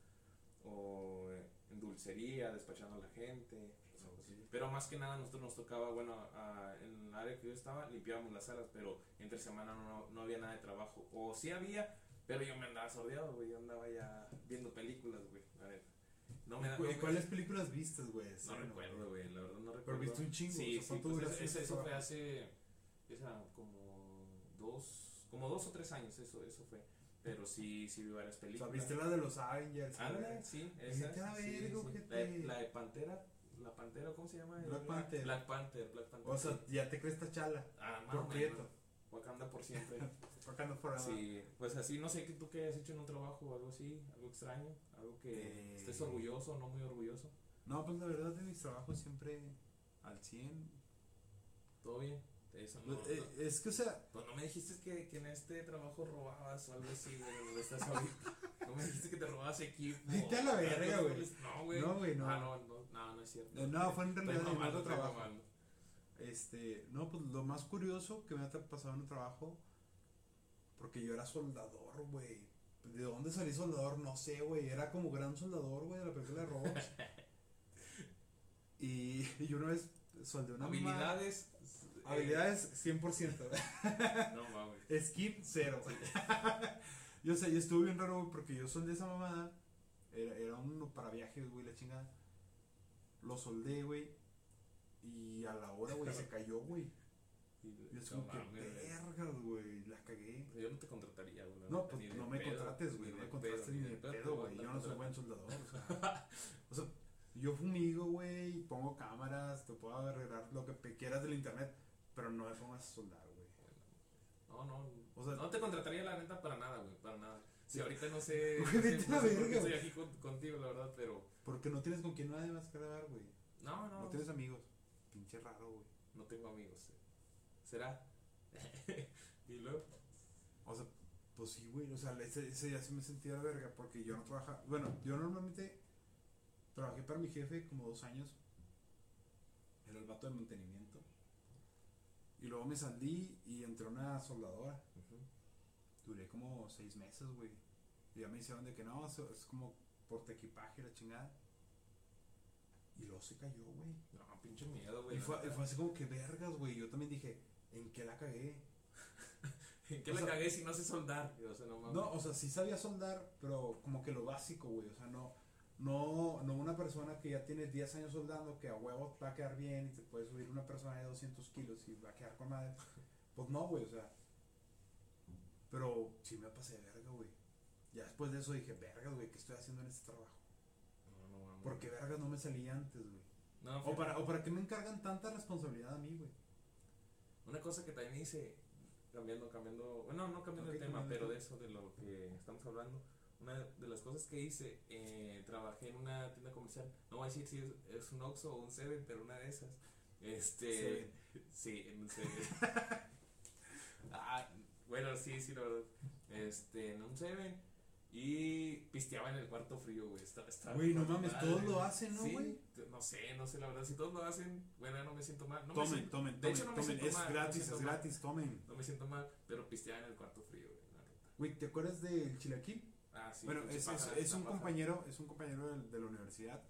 o eh, en dulcería, despachando a la gente. Pero más que nada, nosotros nos tocaba, bueno, a- en el área que yo estaba, limpiábamos las salas, pero entre semana no, no había nada de trabajo. O sí había, pero yo me andaba sordeado, güey. Yo andaba ya viendo películas, güey. la neta. No me da. no ¿Cuáles películas vistes, güey? No recuerdo, güey, la verdad no recuerdo. viste un chingo, Sí, o sea, sí, ¿cuánto pues eso ese fue hace, esa, como dos, como dos o tres años, eso, eso fue. Pero sí, sí vi varias O películas. sea, viste la de los Avengers. Ándale, güey? sí, esa. sí, sí. La, de- la de Pantera, la Pantera, ¿cómo se llama? Black La- Panther. Black Panther, Black Panther. O sea, sí. ya te crees tachala. ah, más por o prieto. Wakanda por siempre. Wakanda Forever. Sí, pues así, no sé tú qué has hecho en un trabajo o algo así, algo extraño, algo que Eh. estés orgulloso, no muy orgulloso. No, pues la verdad de mis trabajos siempre al 100. ¿Todo bien? Eso no, Eh, no. es que, o sea, Pues no me dijiste que, que en este trabajo robabas o algo así, güey, donde estás ahorita. No me dijiste que te robabas equipo. Vete a la verga, güey. No, güey. No, güey, no. Ah, no, no, no, no es cierto. Eh, no, fue en realidad en otro trabajo. mamando. Este, no, pues lo más curioso que me ha pasado en un trabajo, porque yo era soldador, güey. ¿De dónde salí soldador? No sé, güey. Era como gran soldador, güey, de la película de robots. y, y yo una vez soldé una mamá- Habilidades. eh, Habilidades 100%. no mames. Skip cero. yo sé, yo estuve bien raro, güey, porque yo soldé esa mamada. Era, era uno para viajes, güey, la chingada. Lo soldé, güey. Y a la hora, güey, se cayó, güey. Y- Yo es no como que vergas, güey, la cagué. Yo no te contrataría, güey. No, pues no me pedo, contrates, güey, no me contrates ni de pedo güey. Yo no soy buen soldador, o sea. O sea, yo fumigo, güey, y pongo cámaras, te puedo arreglar lo que quieras del internet, pero no me pongas a soldar, güey. No, no. O sea- no te contrataría la neta para nada, güey, para nada. Si ahorita no sé, Güey, no sé, sé verga, estoy aquí con- contigo, la verdad, pero Porque no tienes con quién nadie más que grabar, güey. no, no, No tienes amigos. Pinche raro, güey. no tengo amigos. eh. ¿Será? y luego, O sea, pues sí, güey. O sea, ese, ese día sí me sentía de verga porque yo no trabajaba. Bueno, yo normalmente trabajé para mi jefe como dos años. Era el vato de mantenimiento. Y luego me salí y entré a una soldadora. ujú. Duré como seis meses, güey. Y ya me hicieron de que no, es como porte equipaje, la chingada. Y luego se cayó, güey. no, pinche miedo, güey. Y fue, así como que vergas, güey. Yo también dije, ¿en qué la cagué? ¿En qué o la sea- cagué si no sé soldar? O sea, no mames. No, o sea, sí sabía soldar, pero como que lo básico, güey. O sea, no, no, no una persona que ya tiene 10 años soldando, que a huevo va a quedar bien y te puede subir una persona de 200 kilos y va a quedar con madre. Pues no, güey, o sea. Pero sí me pasé de verga, güey. Ya después de eso dije, vergas, güey, ¿qué estoy haciendo en este trabajo? No, no mames. Porque vergas no me salía antes, güey. No, O para, o para qué me encargan tanta responsabilidad a mí, güey. Una cosa que también hice, cambiando, cambiando, bueno, no cambiando el tema, cambiando pero de eso, de lo que estamos hablando, una de las cosas que hice, eh, trabajé en una tienda comercial, no voy a decir si es, es un Oxxo o un Seven, pero una de esas, este, sí, en un Seven. ah, bueno, sí, sí, la verdad, este, en un Seven, y pisteaba en el cuarto frío, güey, estaba, estaba Güey, no mames, madre, todos lo hacen, ¿no, Sí, güey? no sé, no sé, la verdad, si todos lo hacen, bueno, no me siento mal, no me Tomen, siento- tomen, de tomen, hecho, no me tomen. siento Es mal, no me gratis, siento es mal. gratis, tomen. no me siento mal, pero pisteaba en el cuarto frío, güey, la neta. Güey, ¿te acuerdas del chilaquil? Ah, sí. bueno, pinche es, es, un paja. compañero, es un compañero de, la universidad.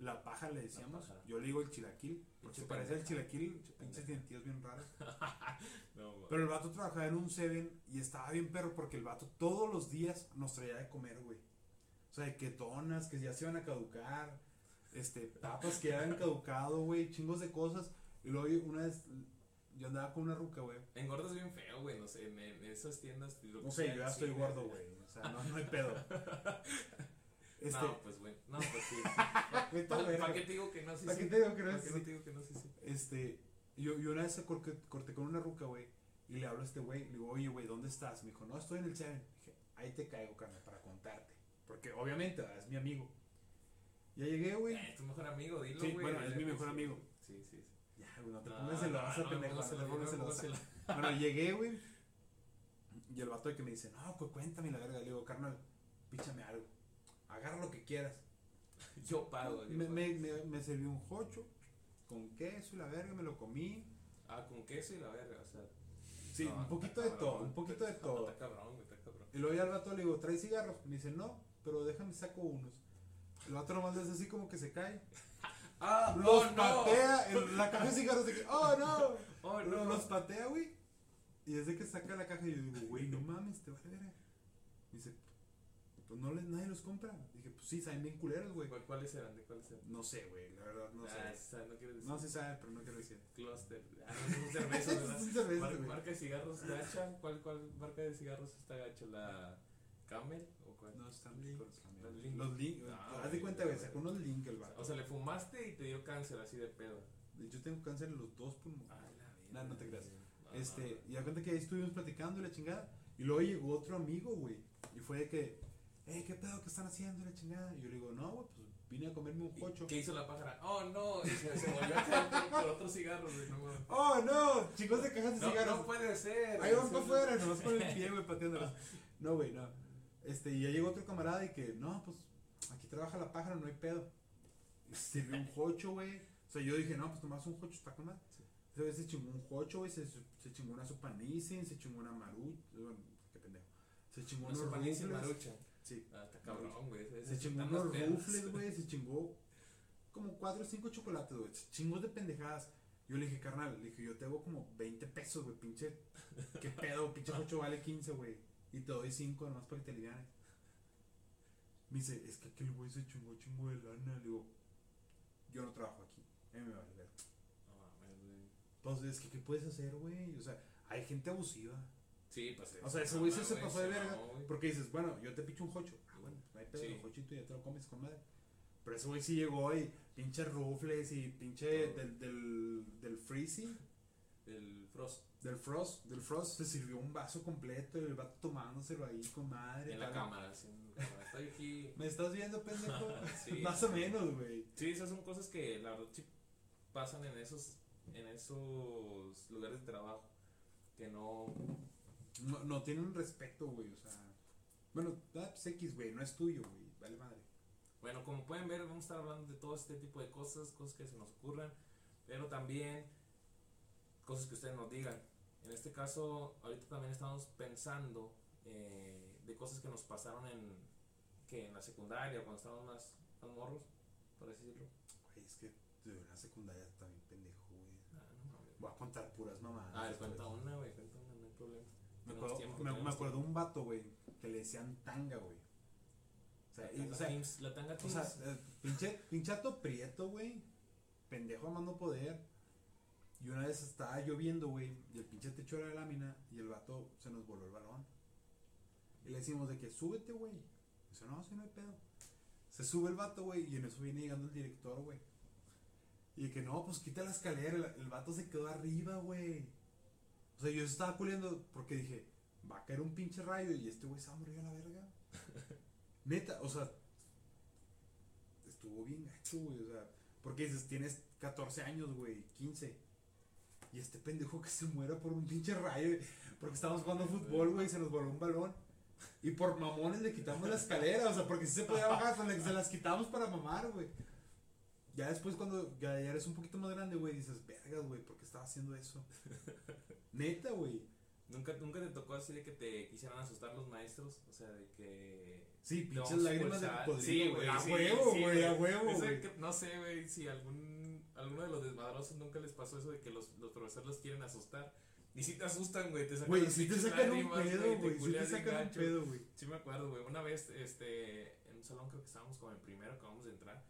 La paja le decíamos. paja. Yo le digo el chilaquil. Porque se parece al chilaquil. pinche Pinches pendeja. dientillos bien raros. No. Pero el vato trabajaba en un Seven y estaba bien perro porque el vato todos los días nos traía de comer, güey. O sea, de que donas que ya se iban a caducar. Este, papas que ya habían caducado, güey. Chingos de cosas. Y luego una vez yo andaba con una ruca, güey. Engordas bien feo, güey, no sé, en, en esas tiendas. lo que No sé, sea, yo ya sí, estoy gordo, güey. O sea, no, no hay pedo. Este, No, pues, güey, no, pues sí. ¿Para qué te digo que no? Sí, ¿Para sí. qué te digo que no ¿Para es qué no te digo que no? Sí, sí. Este, yo, yo una vez corté, corté con una ruca, güey, y le hablo a este güey, le digo, oye, güey, ¿dónde estás? Me dijo, no, estoy en el Seven. Dije, ahí te caigo, carnal, para contarte. Porque obviamente es mi amigo. Ya llegué, güey. Eh, tu mejor amigo, dilo, Sí, güey. bueno, es mi mejor amigo. Sí, sí, sí. Ya, güey, no te No, pongas celosa, no, pendejo, no, no no, celosa. Bueno, llegué, güey, y el vato de que me dice, no, pues cuéntame la verga. Le digo, carnal, píchame algo. Agarra lo que quieras. Yo pago. Me, pago. me, me, me serví un jocho con queso y la verga, me lo comí. Ah, con queso y la verga, o sea. Sí, un poquito de todo, un poquito de todo. Está cabrón, está cabrón. Y luego ya al vato le digo, ¿traes cigarros? Me dice, no, pero déjame saco unos. El vato nomás hace así como que se cae. ¡Ah! Los ¡Oh, no! patea, en la caja de cigarros de que, ¡oh no! ¡Oh, no! Los patea, güey. Y desde que saca la caja, yo digo, güey, no mames, te vale verga. Dice, pues no les, nadie los compra. Dije, pues sí, saben bien culeros, güey. ¿Cuál- ¿Cuáles eran? ¿De cuáles eran? No sé, güey, la verdad, no Ah, sé. no quiero decir. No se sabe, pero no quiero decir. Cluster. Ah, no, es un cerveza, ¿verdad? Es un cerveza, Mar- güey. marca de cigarros gacha. ¿Cuál, ¿Cuál marca de cigarros está gacha? ¿La Camel o cuál? No, están Link. Los Link. Los link. Ah, haz de cuenta, güey, sacó unos link el vato. O sea, le fumaste y te dio cáncer así de pedo. Yo tengo cáncer en los dos pulmones. Ay, la No, verga, no te creas. No, Este, y da cuenta que ahí estuvimos platicando y la chingada. Y luego llegó otro amigo, güey. Y fue de que, hey, ¿qué pedo? ¿Qué están haciendo? La chingada. Y yo le digo, no, güey, pues vine a comerme un ¿Y cocho. ¿Qué hizo la pájara? Oh, no. Y se, se volvió a quedar por, otros cigarros, güey. No. ¡Oh, no! Chicos de cajas de no, cigarros. no puede ser. ahí van para afuera, nomás con el pie, güey, pateándolos. No, güey, no. Este, y ya llegó otro camarada y que, no, pues aquí trabaja la pájara, no hay pedo. Sirvió un jocho, güey. O sea, yo dije, no, pues nomás un jocho está con. Ese güey se chingó un jocho, güey, se, se chingó una sopa Nissin, se chingó una maruch, bueno, qué pendejo. Se chingó Una unos sopa Nissin. Marucha. Sí. Ah, está cabrón, güey. Se chingó unos más rufles, güey, se chingó como cuatro o cinco chocolates, güey. Chingos de pendejadas. Yo le dije, carnal, le dije, yo te hago como 20 pesos, güey, pinche. ¿Qué pedo? Pinche jocho vale 15, güey. Y te doy 5 nomás para que te alivianes. Me dice, es que aquel güey se chingó chingo de lana. Le digo, yo no trabajo aquí. A mí me vale ver. No mames, güey. Pues es que, ¿qué puedes hacer, güey? O sea, hay gente abusiva. Sí, pues. O sea, ese güey sí se pasó de verga. Porque dices, bueno, yo te picho un jocho. Ah, bueno, no hay pedo, Sí. el jochito ya te lo comes con madre. Pero ese güey sí llegó y pinche rufles y pinche del, del, del freezy. El Frost. Del Frost, del Frost se sirvió un vaso completo y el vato tomándoselo ahí con madre. En la tal. cámara, en la cámara. Estoy aquí. ¿Me estás viendo, pendejo? Sí. Más o menos, güey. Sí, esas son cosas que la verdad sí pasan en esos, en esos lugares de trabajo. Que no. No, no tienen respeto, güey, o sea. Bueno, da pues, X, güey, no es tuyo, güey, vale madre. Bueno, como pueden ver, vamos a estar hablando de todo este tipo de cosas, cosas que se nos ocurran, pero también cosas que ustedes nos digan. En este caso, ahorita también estamos pensando eh, de cosas que nos pasaron en, que en la secundaria, cuando estábamos más, más morros, por así decirlo. Güey, es que de la secundaria bien pendejo, güey. Ah, no. Voy a contar puras mamadas. A ver, después. cuenta una, güey, cuenta una, no hay problema. Me acuerdo, me, me acuerdo un vato, güey, que le decían tanga, güey. O sea, y- La o sea, Teams, la tanga o sea, eh, pinche, pinchato prieto, güey. Pendejo a mando poder. Y una vez estaba lloviendo, güey, y el pinche techo era de lámina, y el vato se nos voló el balón. Y le decimos de que súbete, güey. Dice, no, si no hay pedo. Se sube el vato, güey, y en eso viene llegando el director, güey. Y de que no, pues quita la escalera. El, el vato se quedó arriba, güey. O sea, yo estaba culiando porque dije, va a caer un pinche rayo y este güey se va a morir a la verga. Neta, o sea, estuvo bien gacho, güey. O sea, porque dices, tienes 14 años, güey, 15. Y este pendejo que se muera por un pinche rayo. Porque estábamos jugando fútbol, güey, y se nos voló un balón. Y por mamones le quitamos la escalera, o sea, porque si se podía bajar, se, las quitamos para mamar, güey. Ya después, cuando ya, ya eres un poquito más grande, güey, dices, vergas, güey, ¿por qué estaba haciendo eso? Neta, güey. ¿Nunca, ¿Nunca te tocó así de que te quisieran asustar los maestros? O sea, de que... Sí, pinches lágrimas de cocodrilo, Sí, güey. A huevo, güey, a huevo, güey. no sé, güey, si algún, alguno de los desmadrosos nunca les pasó eso de que los, los profesores los quieren asustar. Y si te asustan, güey, te sacan Güey, si te sacan un pedo, güey. Si te sacan un pedo, güey. Sí me acuerdo, güey. Una vez, este, en un salón creo que estábamos como en primero, acabamos de entrar,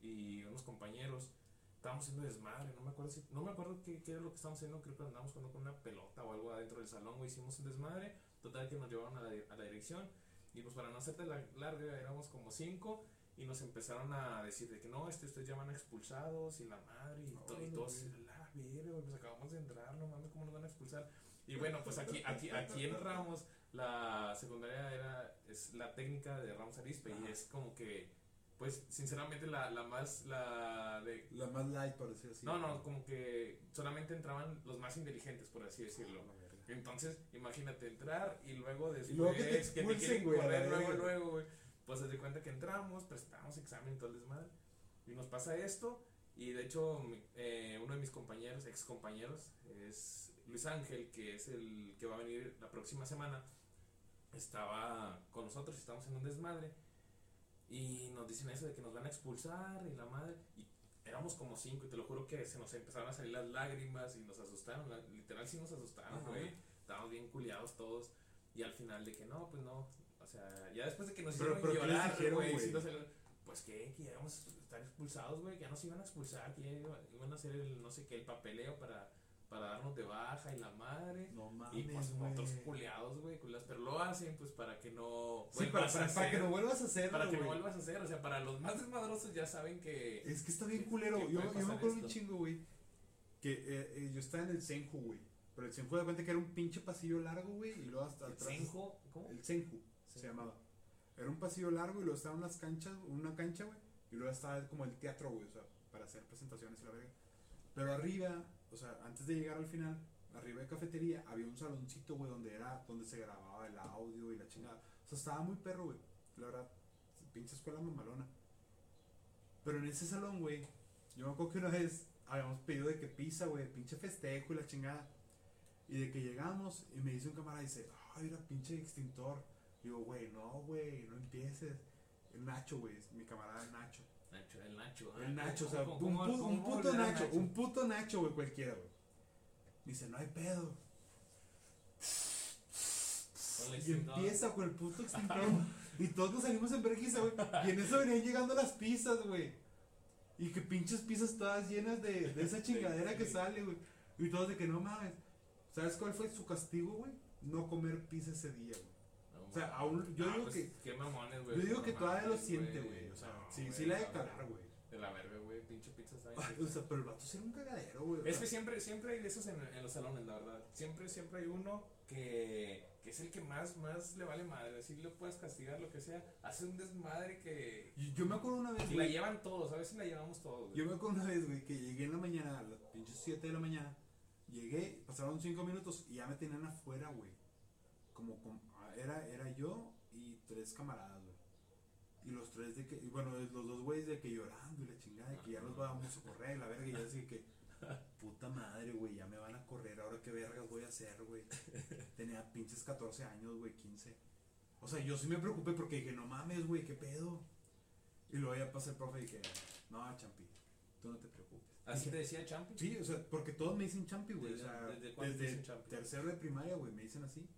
y unos compañeros estábamos haciendo desmadre, no me acuerdo si, no me acuerdo qué, qué era lo que estábamos haciendo, creo que andábamos jugando con una pelota o algo adentro del salón, güey, hicimos un desmadre, total que nos llevaron a la, a la dirección, y pues para no hacerte la larga, éramos como cinco, y nos empezaron a decir de que no, este, ustedes ya van expulsados, y la madre, y, to- y Órale, todos, la verga, pues acabamos de entrar, no mames, ¿cómo nos van a expulsar? Y bueno, pues aquí, aquí, aquí en Ramos, la secundaria era es la técnica de Ramos Arispe y es como que pues sinceramente la, la más la de La más light, por decir así. no no como que solamente entraban los más inteligentes por así decirlo verga. entonces imagínate entrar y luego después luego que te que te expulsen, quieren güey, a la correr luego luego güey pues se de cuenta que entramos prestamos examen y todo el desmadre y nos pasa esto y de hecho eh, uno de mis compañeros ex compañeros es Luis Ángel que es el que va a venir la próxima semana estaba con nosotros y estábamos en un desmadre y nos dicen eso de que nos van a expulsar y la madre y éramos como cinco y te lo juro que se nos empezaron a salir las lágrimas y nos asustaron literal sí nos asustaron güey estábamos bien culiados todos y al final de que no pues no sea ya después de que nos hicieron pero ¿qué les llorar güey pues que que íbamos a estar expulsados güey que ya nos iban a expulsar que ya iba- iban a hacer el no sé qué el papeleo para para darnos de baja y la madre No mames, y pues güey. otros culiados, güey, pero lo hacen pues para que no Sí, para, que hacer- no vuelvas a hacerlo, para que no vuelvas a hacer, o sea, para los más desmadrosos ya saben que Es que está bien culero. Yo, yo me acuerdo un chingo, güey. Que eh, eh, yo estaba en el Senju, güey. Pero el Senju de cuenta que era un pinche pasillo largo, güey. Y luego hasta el atrás. Senjo, ¿cómo? El Senju. Se llamaba. Era un pasillo largo y luego estaban unas canchas, una cancha, güey. Y luego estaba como el teatro, güey. O sea, para hacer presentaciones y la verga. Pero arriba, o sea, antes de llegar al final, arriba de cafetería, había un saloncito, güey, donde era, donde se grababa el audio y la chingada. O sea, estaba muy perro, güey. La verdad, pinche escuela mamalona. Pero en ese salón, güey, yo me acuerdo que una vez habíamos pedido de que pizza, güey, pinche festejo y la chingada. Y de que llegamos y me dice un camarada, dice, ay, mira, pinche extintor. Digo, güey, no, güey, no empieces. El Nacho, güey, es mi camarada Nacho. Nacho, el Nacho. ah, El Nacho, o sea, ¿cómo- un, puto Nacho, un puto Nacho, güey, cualquiera, güey. Dice, no hay pedo. Y empieza con el puto extintor. y todos nos salimos en vergüenza, güey. Y en eso venían llegando las pizzas, güey. Y que pinches pizzas todas llenas de, de esa chingadera que sale, güey. Y todos de que no mames. ¿Sabes cuál fue su castigo, güey? No comer pizza ese día, güey. O sea, aún- yo Ah, digo pues, que- Qué mamones, güey. Yo digo que todavía lo siente, güey. O sea, No, sí, güey, sí la de no. calar, güey. De la verga, güey. Pinche pizza está bien o sea, pero el vato sí era un cagadero, güey. Es que siempre, siempre hay de esos en, en los salones, la verdad. Siempre, siempre hay uno que, que es el que más, más le vale madre. Así lo puedes castigar, lo que sea. Hace un desmadre que. yo, yo me acuerdo una vez, Y la llevan todos, a veces la llevamos todos. güey. Yo me acuerdo una vez, güey, que llegué en la mañana, a las pinches 7 de la mañana. Llegué, pasaron 5 minutos y ya me tenían afuera, güey. Como, ah, era, era yo y tres camaradas, güey. Y los tres de que, y bueno, los dos güeyes de que llorando y la chingada, de que ya los vamos a correr, la verga, y yo así que, puta madre, güey, ya me van a correr, ahora qué vergas voy a hacer, güey. Tenía pinches 14 años, güey, 15. O sea, yo sí me preocupé porque dije, no mames, güey, qué pedo. Y luego ya pasé el profe y dije, no, Champi, tú no te preocupes. Así Dije, te decía Champi. Sí, o sea, porque todos me dicen Champi, güey. O ¿Desde- sea, desde desde dicen Champi? tercero de primaria, güey, me dicen así.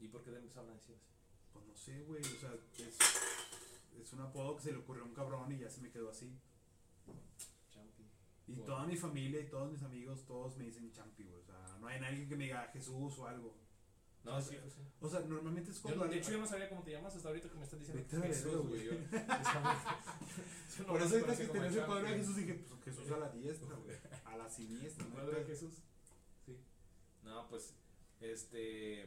¿Y por qué te empezaron a decir así? Pues no sé, güey, o sea, es, es un apodo que se le ocurrió a un cabrón y ya se me quedó así. Champi. Y toda mi familia y todos mis amigos, todos me dicen Champi, güey. O sea, no hay nadie que me diga Jesús o algo. No, O sí, pues. O sea, normalmente es Yo, cuando... de hecho, yo no sabía cómo te llamas hasta ahorita que me estás diciendo Vete Jesús, güey. Yo- yo no Por eso ahorita que tenés el cuadro de Jesús dije, pues Jesús a la diestra, güey. A la siniestra, ¿El ¿no? cuadro de Jesús? Sí. No, pues, este.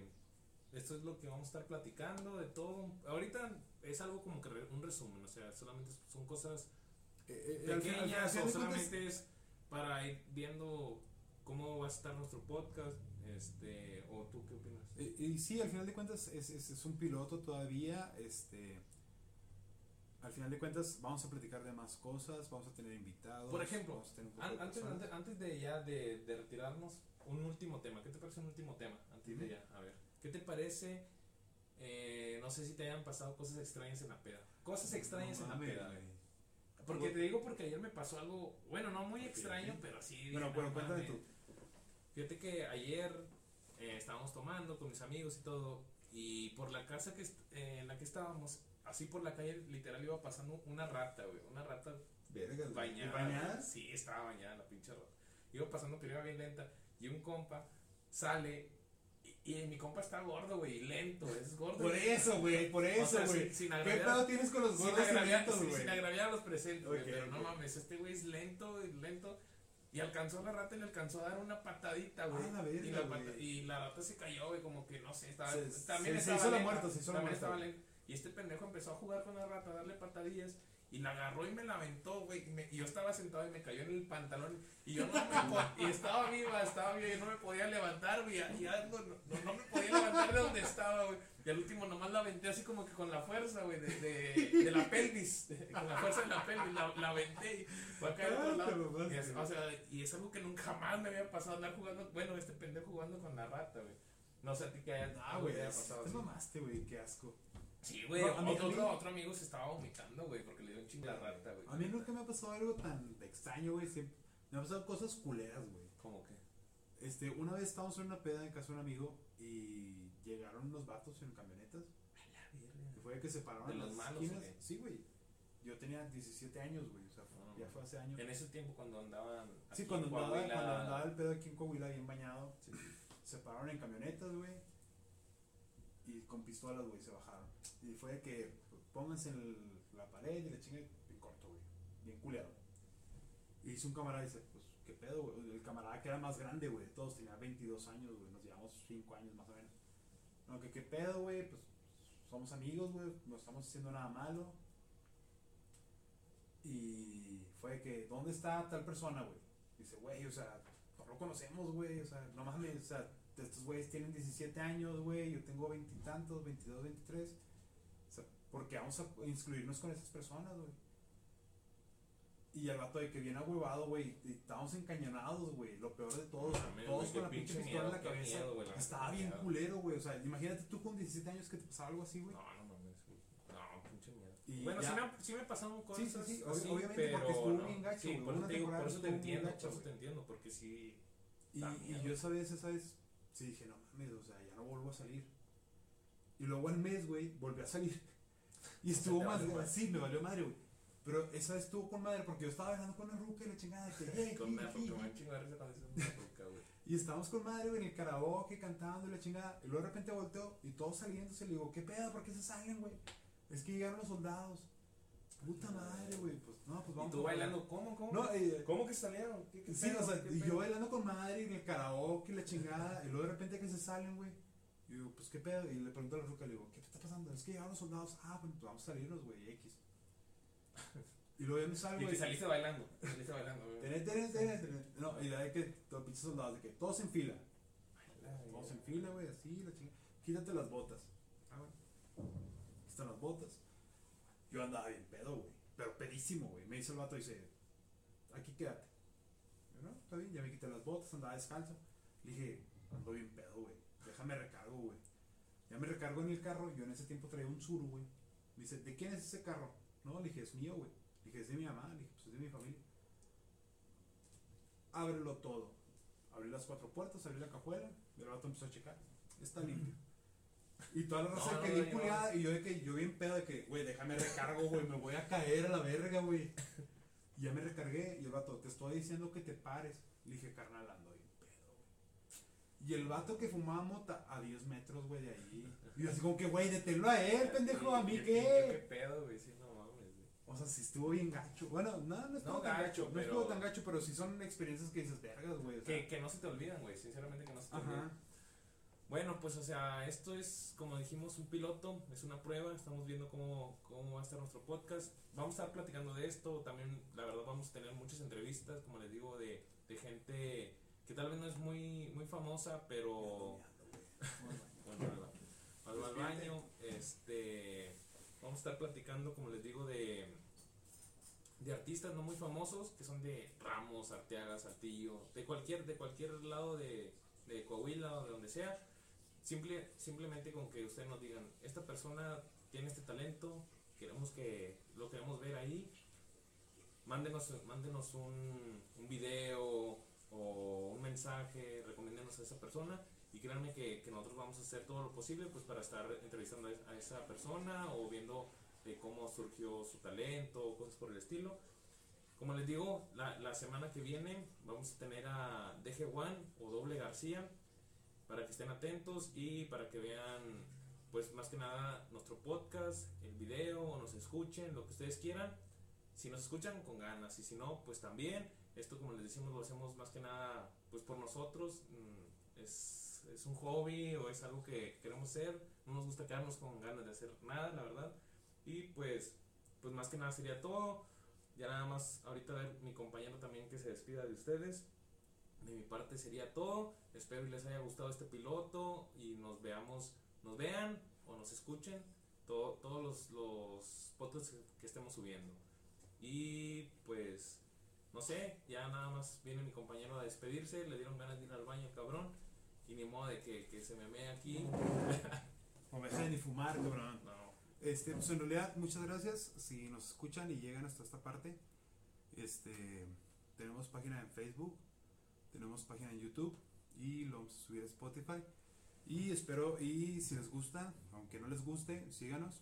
Esto es lo que vamos a estar platicando de todo. Ahorita es algo como que un resumen, o sea, solamente son cosas Eh, eh, pequeñas o solamente es para ir viendo cómo va a estar nuestro podcast. Este, o tú qué opinas? Eh, Y, sí, al final de cuentas es, es, es un piloto todavía. Este, al final de cuentas vamos a platicar de más cosas, vamos a tener invitados. Por ejemplo, An- antes, antes, antes de ya de, de retirarnos, un último tema. ¿Qué te parece un último tema? Antes de ya, a ver. ¿Qué te parece? eh, no sé si te hayan pasado cosas extrañas en la peda. Cosas extrañas No en la peda. güey. Porque te digo porque ayer me pasó algo, bueno, no muy extraño, pero sí. Bueno, no pero cuéntame tú. Fíjate que ayer eh, estábamos tomando con mis amigos y todo, y por la casa que eh, en la que estábamos, así por la calle, literal iba pasando una rata, güey, una rata Vergas, güey. ¿Y bañada. bañada? Sí, estaba bañada la pinche rata. Iba pasando, pero iba bien lenta, y un compa sale, y, mi compa está gordo, güey, lento, es gordo. Por eso, güey, por O eso, sea, güey. sin, sin ¿Qué pedo tienes con los sin gordos y agraviar, lentos, sí, güey? sin agraviar a los presentes, güey, pero no mames, este güey es lento, lento. Y alcanzó a la rata y le alcanzó a dar una patadita, güey. Ah, la verga, y, la güey. pata- y la rata se cayó, güey, como que no sé, estaba. Se- también se- se estaba hizo la muerta, se hizo la muerta. Y este pendejo empezó a jugar con la rata, a darle patadillas. Y la agarró y me la aventó, güey. Y, me- y yo estaba sentado y me cayó en el pantalón. Y yo no me Y estaba viva, estaba viva. Y no me podía levantar, güey. Y no, no, no me podía levantar de donde estaba, güey. Y al último nomás la aventé así como que con la fuerza, güey, de, de, de la pelvis. con la fuerza de la pelvis. La, la aventé y fue a caer a otro Ah, lado. mamaste, Y es, o sea, y es algo que nunca más me había pasado andar jugando. Bueno, este pendejo jugando con la rata, güey. No sé a ti que haya, Ah, güey, te mamaste, güey, qué asco. Sí, güey. No, a otro, a mí- otro, otro amigo se estaba vomitando, güey, porque le dio un chingo la rata, güey. A mí nunca me ha pasado algo tan extraño, güey. siempre- Me han pasado cosas culeras, güey. ¿Cómo que? Este, una vez estábamos en una peda en casa de un amigo y llegaron unos vatos en camionetas. Y fue que se pararon ¿De en los las malos, esquinas. Sí, güey. Yo tenía 17 años, güey. O sea, fue- No, ya fue hace años. En ese tiempo cuando andaban. Sí, cuando en andaba, Coahuila, cuando andaba el pedo aquí en Coahuila bien bañado. Sí. Se pararon en camionetas, güey. Y con pistolas, güey, se bajaron. Y fue de que pónganse en la pared y la chinga bien corto, güey. Bien culeado. Y hizo un camarada y dice, pues, ¿qué pedo, güey? El camarada que era más grande, güey. de Todos tenía 22 años, güey. Nos llevamos 5 años más o menos. No, que qué pedo, güey. Pues somos amigos, güey. No estamos haciendo nada malo. Y fue de que, ¿dónde está tal persona, güey? Dice, güey, o sea, no lo conocemos, güey. O sea, no mames, o sea, estos güeyes tienen 17 años, güey. Yo tengo veintitantos, 22, 23. Porque vamos a inscribirnos con esas personas, güey. Y el vato de que viene ahuevado, güey. Estábamos encañonados, güey. Lo peor de todo, todos con la pinche pistola en la cabeza. miedo, la Estaba bien miedo. culero, güey. O sea, imagínate tú con 17 años que te pasaba algo así, güey. No, no mames, güey. No, pinche miedo. Y bueno, sí me, sí me pasaron cosas. Sí, sí, sí, así, obviamente, pero porque estuvo no. bien gacho, Sí, por eso te digo, por eso entiendo, gacho, por eso te entiendo, porque sí. Y, yo esa vez, esa vez, sí dije, no mames, o sea, ya no vuelvo a salir. Y luego al mes, güey, volví a salir. Y estuvo más, sí, me valió madre, güey. Pero esa vez estuvo con madre porque yo estaba hablando con una ruca y la chingada de que, hey, Con me risa cuando dices una ruca, güey. Y estábamos con madre, güey, en el karaoke cantando y la chingada. Y luego de repente volteo y todos saliéndose. Le digo, ¿qué pedo? ¿Por qué se salen, güey? Es que llegaron los soldados. Puta madre, güey. Pues no, pues ¿Y vamos. tú a- bailando? ¿Cómo? ¿Cómo? No, eh, ¿Cómo que salieron? ¿Qué, qué Sí, pedo? o sea, ¿Qué y yo bailando con madre en el karaoke, la chingada, y luego de repente que se salen, güey. Y digo, pues qué pedo, y le pregunto a la ruca, le digo, ¿qué está pasando? Es que llegaron los soldados, ah, bueno, pues vamos a salirnos, güey, X. Y luego ya me salgo, Y saliste bailando. Saliste bailando. güey. Tené, tené, tené, tené. No, y la de que todos pinches soldados, de que todos en fila. Todos en fila, güey, así, la chingada. Quítate las botas. Ah, bueno. Aquí están las botas. Yo andaba bien pedo, güey. Pero pedísimo, güey. Me dice el vato, dice, aquí quédate. Yo, no, está bien, ya me quité las botas, andaba descalzo. Le dije, ando bien pedo, güey. Déjame recargo, güey. Ya me recargo en el carro. Yo en ese tiempo traía un suru, güey. Me dice, ¿de quién es ese carro? No, le dije, es mío, güey. Le dije, es de mi mamá. Le dije, pues es de mi familia. Ábrelo todo. Abrí las cuatro puertas, abrí la cajuela. Y el vato empezó a checar. Está limpio. Y toda la raza No, que no, bien culiada. Y yo de que yo bien pedo de que, güey, déjame recargo, güey. Me voy a caer a la verga, güey. Y ya me recargué. Y el vato, te estoy diciendo que te pares. Le dije, carnal, ando. Y el vato que fumaba mota a 10 metros, güey, de ahí. Y yo así como que, güey, deténlo a él, pendejo, a mí ¿Qué qué. pedo, güey? Sí, no mames, güey. O sea, sí estuvo bien gacho. Bueno, no, no estuvo No tan gacho, gacho. No estuvo tan gacho, pero sí son experiencias que dices, vergas, güey. o sea. Que, que no se te olvidan, güey. Sinceramente que no se te olvidan. Ajá. Bueno, pues o sea, esto es, como dijimos, un piloto, es una prueba, estamos viendo cómo, cómo va a estar nuestro podcast. Vamos a estar platicando de esto, también la verdad vamos a tener muchas entrevistas, como les digo, de, de gente que tal vez no es muy, muy famosa, pero... Bueno, al, al- al baño, este, vamos a estar platicando, como les digo, de, de artistas no muy famosos, que son de Ramos, Arteaga, Saltillo, de cualquier, de cualquier lado de, de Coahuila o de donde sea. Simple, simplemente con que ustedes nos digan, esta persona tiene este talento, queremos que lo queremos ver ahí, mándenos, mándenos un, un video mensaje, recomiéndenos a esa persona y créanme que, que nosotros vamos a hacer todo lo posible pues para estar entrevistando a es- a esa persona o viendo de cómo surgió su talento cosas por el estilo. Como les digo, la, la semana que viene vamos a tener a DG One o Doble García para que estén atentos y para que vean pues más que nada nuestro podcast, el video o nos escuchen, lo que ustedes quieran. Si nos escuchan con ganas y si no, pues también. Esto como les decimos lo hacemos más que nada pues por nosotros. mm, Es, es un hobby o es algo que queremos hacer. No nos gusta quedarnos con ganas de hacer nada, la verdad. Y pues, pues más que nada sería todo. Ya nada más ahorita ver mi compañero también que se despida de ustedes. De mi parte sería todo. Espero que les haya gustado este piloto y nos veamos, nos vean o nos escuchen todo- todos los, los podcasts que- que estemos subiendo. Y pues, no sé, ya nada más viene mi compañero a despedirse. Le dieron ganas de ir al baño, cabrón. Y ni modo de que, que se me mee aquí. No me dejen ni fumar, cabrón. No. Este, pues en realidad, muchas gracias. Si nos escuchan y llegan hasta esta parte, este, tenemos página en Facebook, tenemos página en YouTube y lo vamos a subir a Spotify. Y espero, y si les gusta, aunque no les guste, síganos.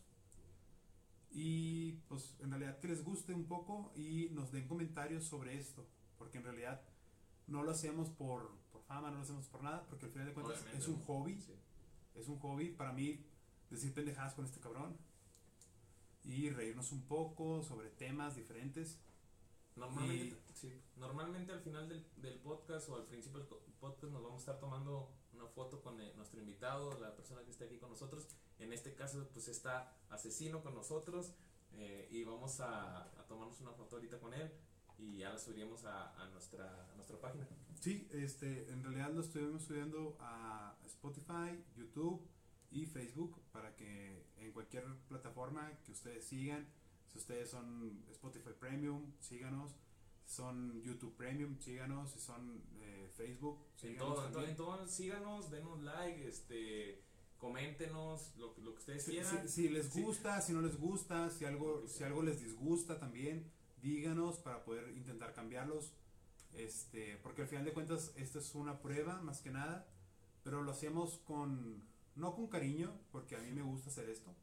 Y pues en realidad que les guste un poco y nos den comentarios sobre esto, porque en realidad no lo hacemos por, por fama, no lo hacemos por nada, porque al final de cuentas Obviamente, es un hobby Sí. es un hobby para mí decir pendejadas con este cabrón y reírnos un poco sobre temas diferentes. Normalmente, sí, normalmente al final del, del podcast o al principio del podcast nos vamos a estar tomando una foto con eh, nuestro invitado, la persona que está aquí con nosotros. En este caso, pues está asesino con nosotros eh, y vamos a, a tomarnos una foto ahorita con él y ya la subiremos a, a nuestra, a nuestra página. Sí, este, en realidad lo estuvimos subiendo a Spotify, YouTube y Facebook para que en cualquier plataforma que ustedes sigan, si ustedes son Spotify Premium, síganos, son YouTube Premium, síganos, si son eh, Facebook, En síganos todo, en todo, en todo, síganos, denos like, este, coméntenos lo, que- lo que ustedes Si, quieran. si- si les Sí. gusta, si no les gusta, si algo, si algo les disgusta también, díganos para poder intentar cambiarlos. Este, porque al final de cuentas, esta es una prueba más que nada, pero lo hacemos con, no con cariño, porque a mí me gusta hacer esto.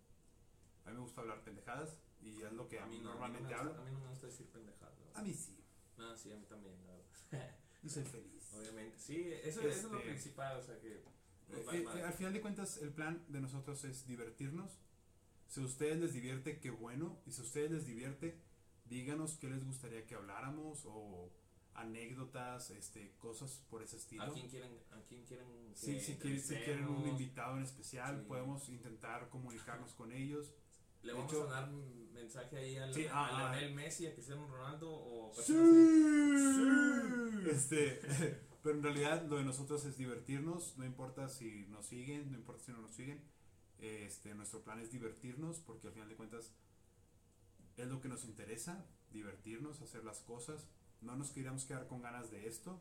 A mí me gusta hablar pendejadas y es lo que a mí no, normalmente a mí no me hablo. A mí no me gusta decir pendejadas. A mí sí. No, sí, a mí también, y soy feliz. Obviamente, sí, eso, eso es lo Este, principal, o sea que Eh, eh, al final de cuentas, el plan de nosotros es divertirnos Si a ustedes les divierte, qué bueno. Y si a ustedes les divierte, díganos qué les gustaría que habláramos o anécdotas, este, cosas por ese estilo. ¿A quién quieren? ¿A quién quieren Sí, si quieren, si quieren un invitado en especial, Sí. podemos intentar comunicarnos con ellos. Le De vamos hecho- a dar un mensaje ahí al, Sí, a ah, ah. Leonel Messi, a Cristiano Ronaldo o Sí. así. Este, pero en realidad lo de nosotros es divertirnos, no importa si nos siguen, no importa si no nos siguen. Este, nuestro plan es divertirnos porque al final de cuentas es lo que nos interesa, divertirnos, hacer las cosas. No nos queríamos quedar con ganas de esto,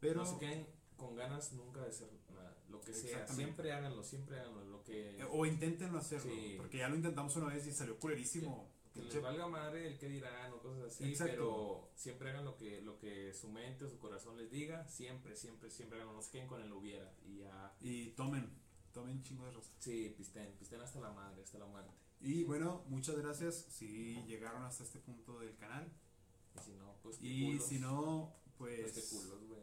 pero no se queden con ganas nunca de hacer nada, lo que sea. Siempre háganlo, siempre háganlo. Lo que, o inténtenlo hacerlo, Sí. porque ya lo intentamos una vez y salió culerísimo. Que les valga madre el que dirán o cosas así, Exacto. pero siempre hagan lo que, lo que su mente o su corazón les diga. Siempre, siempre, siempre háganlo. No se queden con el hubiera. Y ya, Y tomen, tomen chingo de rosa. sí, pisten, pisten hasta la madre, hasta la muerte. Y bueno, muchas gracias si llegaron hasta este punto del canal. Y si no, pues qué Y culos. si no, Pues pues... qué culos, güey.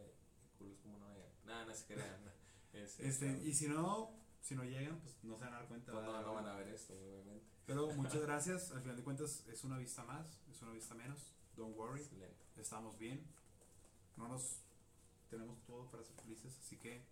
Culos como no vayan. Nada, no se crean. Es, Este, es- y si no, si no llegan, pues no se van a dar cuenta. no, no, no van a ver esto, obviamente. Pero muchas gracias. Al final de cuentas, es una vista más, es una vista menos. Don't worry, Excelente. estamos bien. No nos tenemos todo para ser felices, así que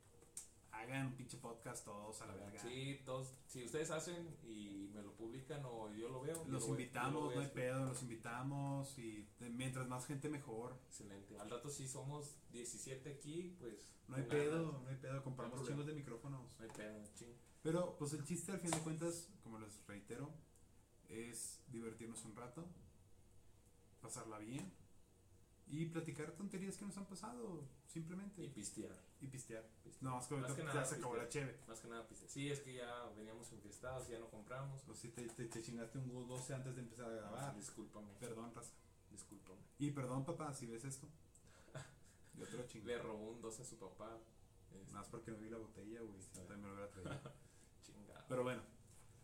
hagan un pinche podcast todos a la verga. Sí, todos, si ustedes hacen y me lo publican o yo lo veo, Los lo invitamos, voy no hay pedo, los invitamos y de- mientras más gente mejor. Excelente. Al rato si somos 17 aquí, pues. No hay nada, pedo, no hay pedo, compramos No chingos de micrófonos. No hay pedo, ching. Pero pues el chiste al fin de cuentas, como les reitero, es divertirnos un rato, pasarla bien y platicar tonterías que nos han pasado, simplemente. Y pistear. Y pistear. pistear. No, es que Más que ya nada se acabó la cheve. Más que nada pistear. Sí, es que ya veníamos enfiestados, ya no compramos. O si te, te, te chingaste un Go 12 antes de empezar a grabar. Discúlpame. Perdón, raza. Discúlpame. Y perdón, papá, si ves esto. Yo te lo Le chingué. robó un 12 a su papá. Más porque no vi la botella, güey. si no, también me lo hubiera traído. chingado. Pero bueno,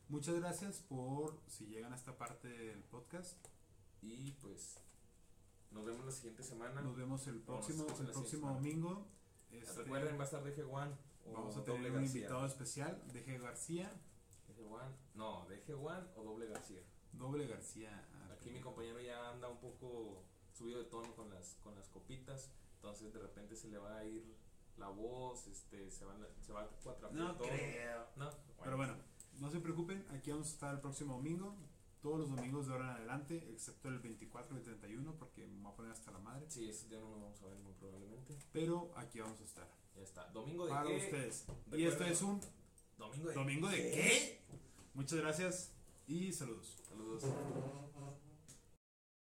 muchas gracias por si llegan a esta parte del podcast. Y pues. Nos vemos la siguiente semana. Nos vemos el próximo, vemos el próximo domingo. Este, Recuerden, va a estar DG One. o vamos a Doble tener un García. invitado especial, DG García. DG One. No, DG One o Doble García. Doble García. ah, Aquí mi compañero ya anda un poco subido de tono con las, con las copitas. Entonces de repente se le va a ir la voz, este, se, van, a- se va a cuatrapear No todo. creo. No, Pero bueno, no se preocupen, aquí vamos a estar el próximo domingo. Todos los domingos de ahora en adelante, excepto el 24 y el 31, porque me voy a poner hasta la madre. Sí, ese día no nos vamos a ver muy probablemente. Pero aquí vamos a estar. Ya está. Domingo de Para qué? ustedes. Y esto es un Domingo de domingo de qué. Muchas gracias y saludos. Saludos.